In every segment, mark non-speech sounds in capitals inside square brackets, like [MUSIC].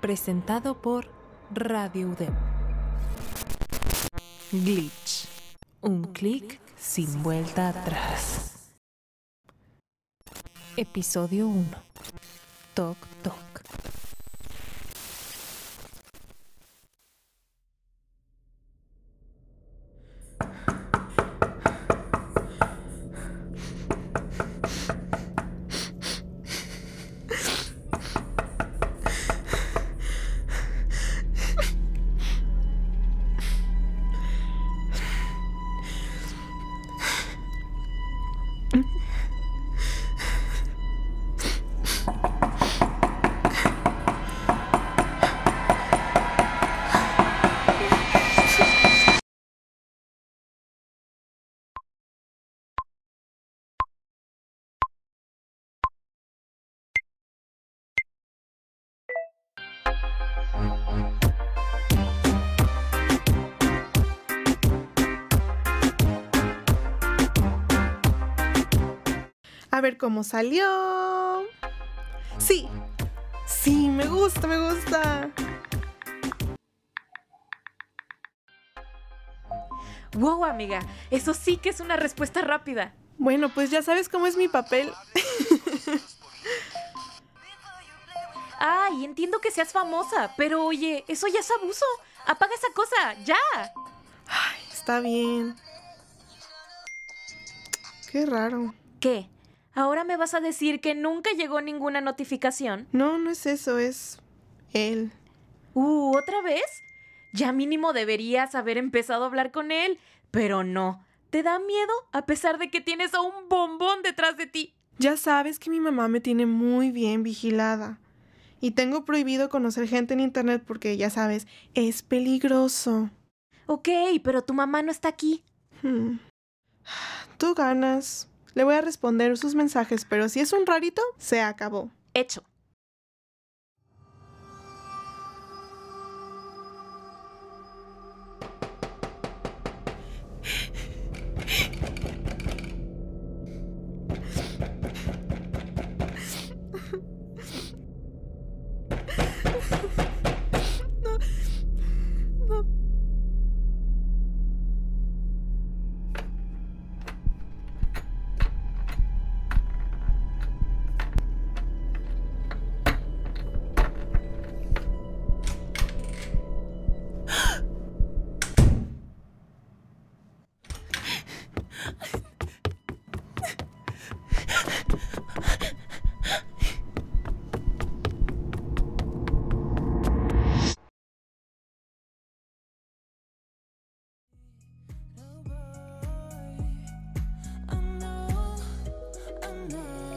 presentado por Radio UDEM. Glitch. Un clic sin vuelta atrás. Episodio 1. Toc Toc. A ver cómo salió. Sí, sí, me gusta, me gusta. Wow, amiga, eso sí que es una respuesta rápida. Bueno, pues ya sabes cómo es mi papel. Ay, entiendo que seas famosa, pero oye, eso ya es abuso. Apaga esa cosa, ya. Ay, está bien. Qué raro. ¿Qué? ¿Ahora me vas a decir que nunca llegó ninguna notificación? No, no es eso, es él. Uh, ¿otra vez? Ya mínimo deberías haber empezado a hablar con él, pero no. ¿Te da miedo a pesar de que tienes a un bombón detrás de ti? Ya sabes que mi mamá me tiene muy bien vigilada. Y tengo prohibido conocer gente en internet porque, ya sabes, es peligroso. Ok, pero tu mamá no está aquí. Hmm. Tú ganas. Le voy a responder sus mensajes, pero si es un rarito, se acabó. Hecho.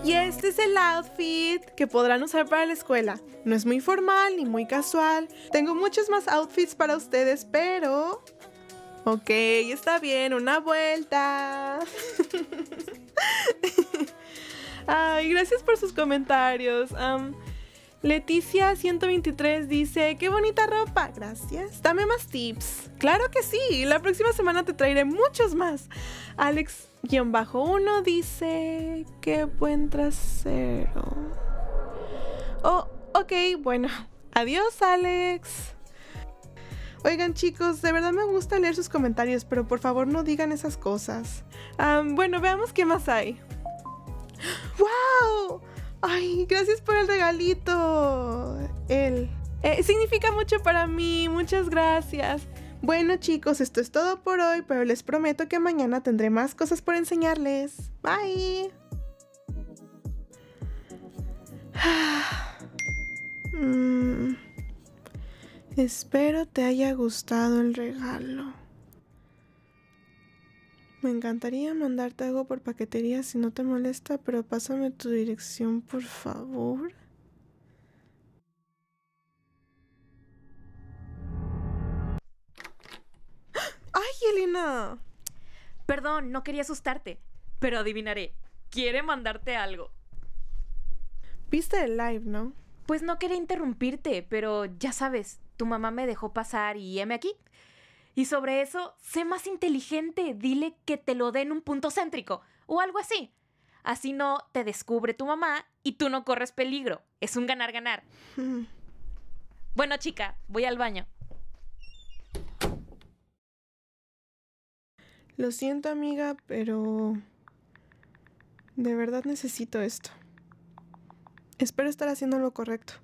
Y este es el outfit que podrán usar para la escuela. No es muy formal ni muy casual. Tengo muchos más outfits para ustedes, pero... Ok, está bien, una vuelta. [LAUGHS] Ay, gracias por sus comentarios. Am, Leticia 123 dice, qué bonita ropa. Gracias. Dame más tips. Claro que sí. La próxima semana te traeré muchos más. Alex-1 dice, qué buen trasero. Oh, ok, bueno. [LAUGHS] Adiós, Alex. Oigan chicos, de verdad me gusta leer sus comentarios, pero por favor no digan esas cosas. Bueno, veamos qué más hay. [GASPS] ¡Wow! Ay, gracias por el regalito. Él. Eh, significa mucho para mí. Muchas gracias. Bueno chicos, esto es todo por hoy, pero les prometo que mañana tendré más cosas por enseñarles. Bye. [SIGHS] Mm, espero te haya gustado el regalo. Me encantaría mandarte algo por paquetería si no te molesta, pero pásame tu dirección, por favor. Perdón, no quería asustarte, pero adivinaré. Quiere mandarte algo. Viste el live, ¿no? Pues no quería interrumpirte, pero ya sabes, tu mamá me dejó pasar y heme aquí. Y sobre eso, sé más inteligente, dile que te lo dé en un punto céntrico o algo así. Así no te descubre tu mamá y tú no corres peligro. Es un ganar-ganar. [LAUGHS] Bueno, chica, voy al baño. Lo siento, amiga, pero... De verdad necesito esto. Espero estar haciendo lo correcto.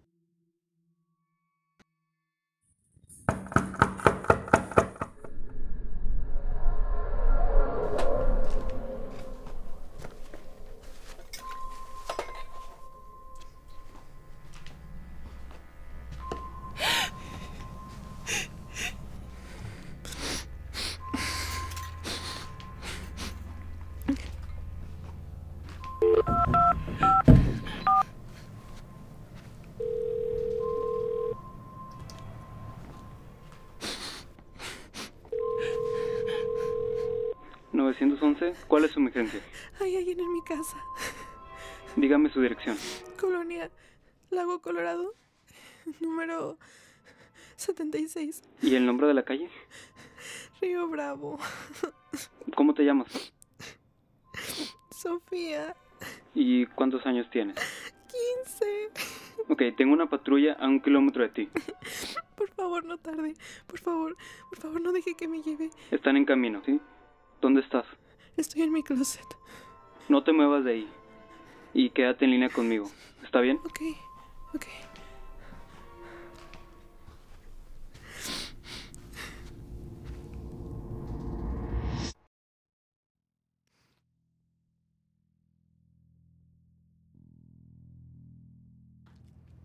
¿Cuál es su emergencia? Hay alguien en mi casa. Dígame su dirección. Colonia Lago Colorado. Número 76. ¿Y el nombre de la calle? Río Bravo. ¿Cómo te llamas? Sofía. ¿Y cuántos años tienes? 15. Ok, tengo una patrulla a un kilómetro de ti. Por favor, no tarde. Por favor, por favor, no deje que me lleve. Están en camino, ¿sí? ¿Dónde estás? Estoy en mi closet. No te muevas de ahí. Y quédate en línea conmigo. ¿Está bien? Ok, ok.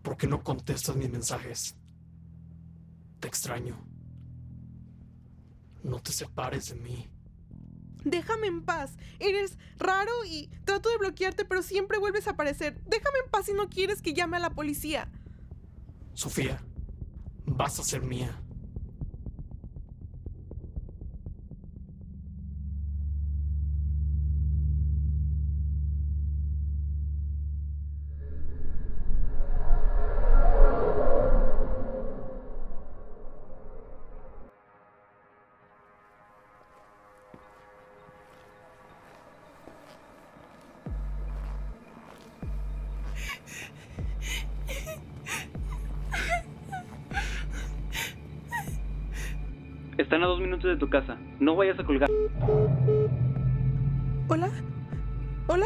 ¿Por qué no contestas mis mensajes? Te extraño. No te separes de mí. Déjame en paz. Eres raro y trato de bloquearte, pero siempre vuelves a aparecer. Déjame en paz si no quieres que llame a la policía. Sofía, vas a ser mía. Están a dos minutos de tu casa. No vayas a colgar. ¿Hola? ¿Hola?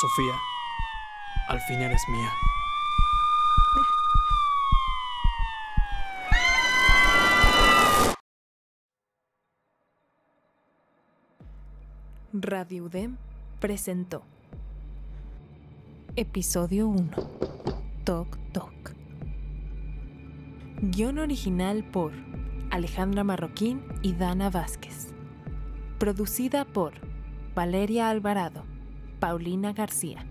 Sofía, al fin eres mía. Radio UDEM presentó Episodio 1 Toc Toc. Guión original por Alejandra Marroquín y Dana Vázquez. Producida por Valeria Alvarado, Paulina García,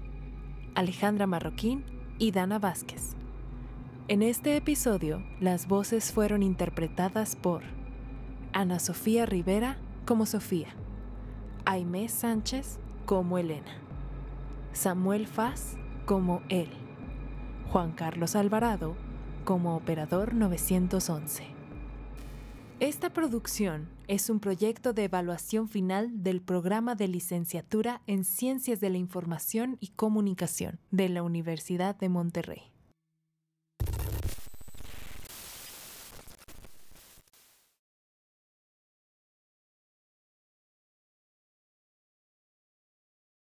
Alejandra Marroquín y Dana Vázquez En este episodio las voces fueron interpretadas por Ana Sofía Rivera como Sofía Aimé Sánchez como Elena, Samuel Faz como él, Juan Carlos Alvarado como Operador 911. Esta producción es un proyecto de evaluación final del programa de licenciatura en Ciencias de la Información y Comunicación de la Universidad de Monterrey.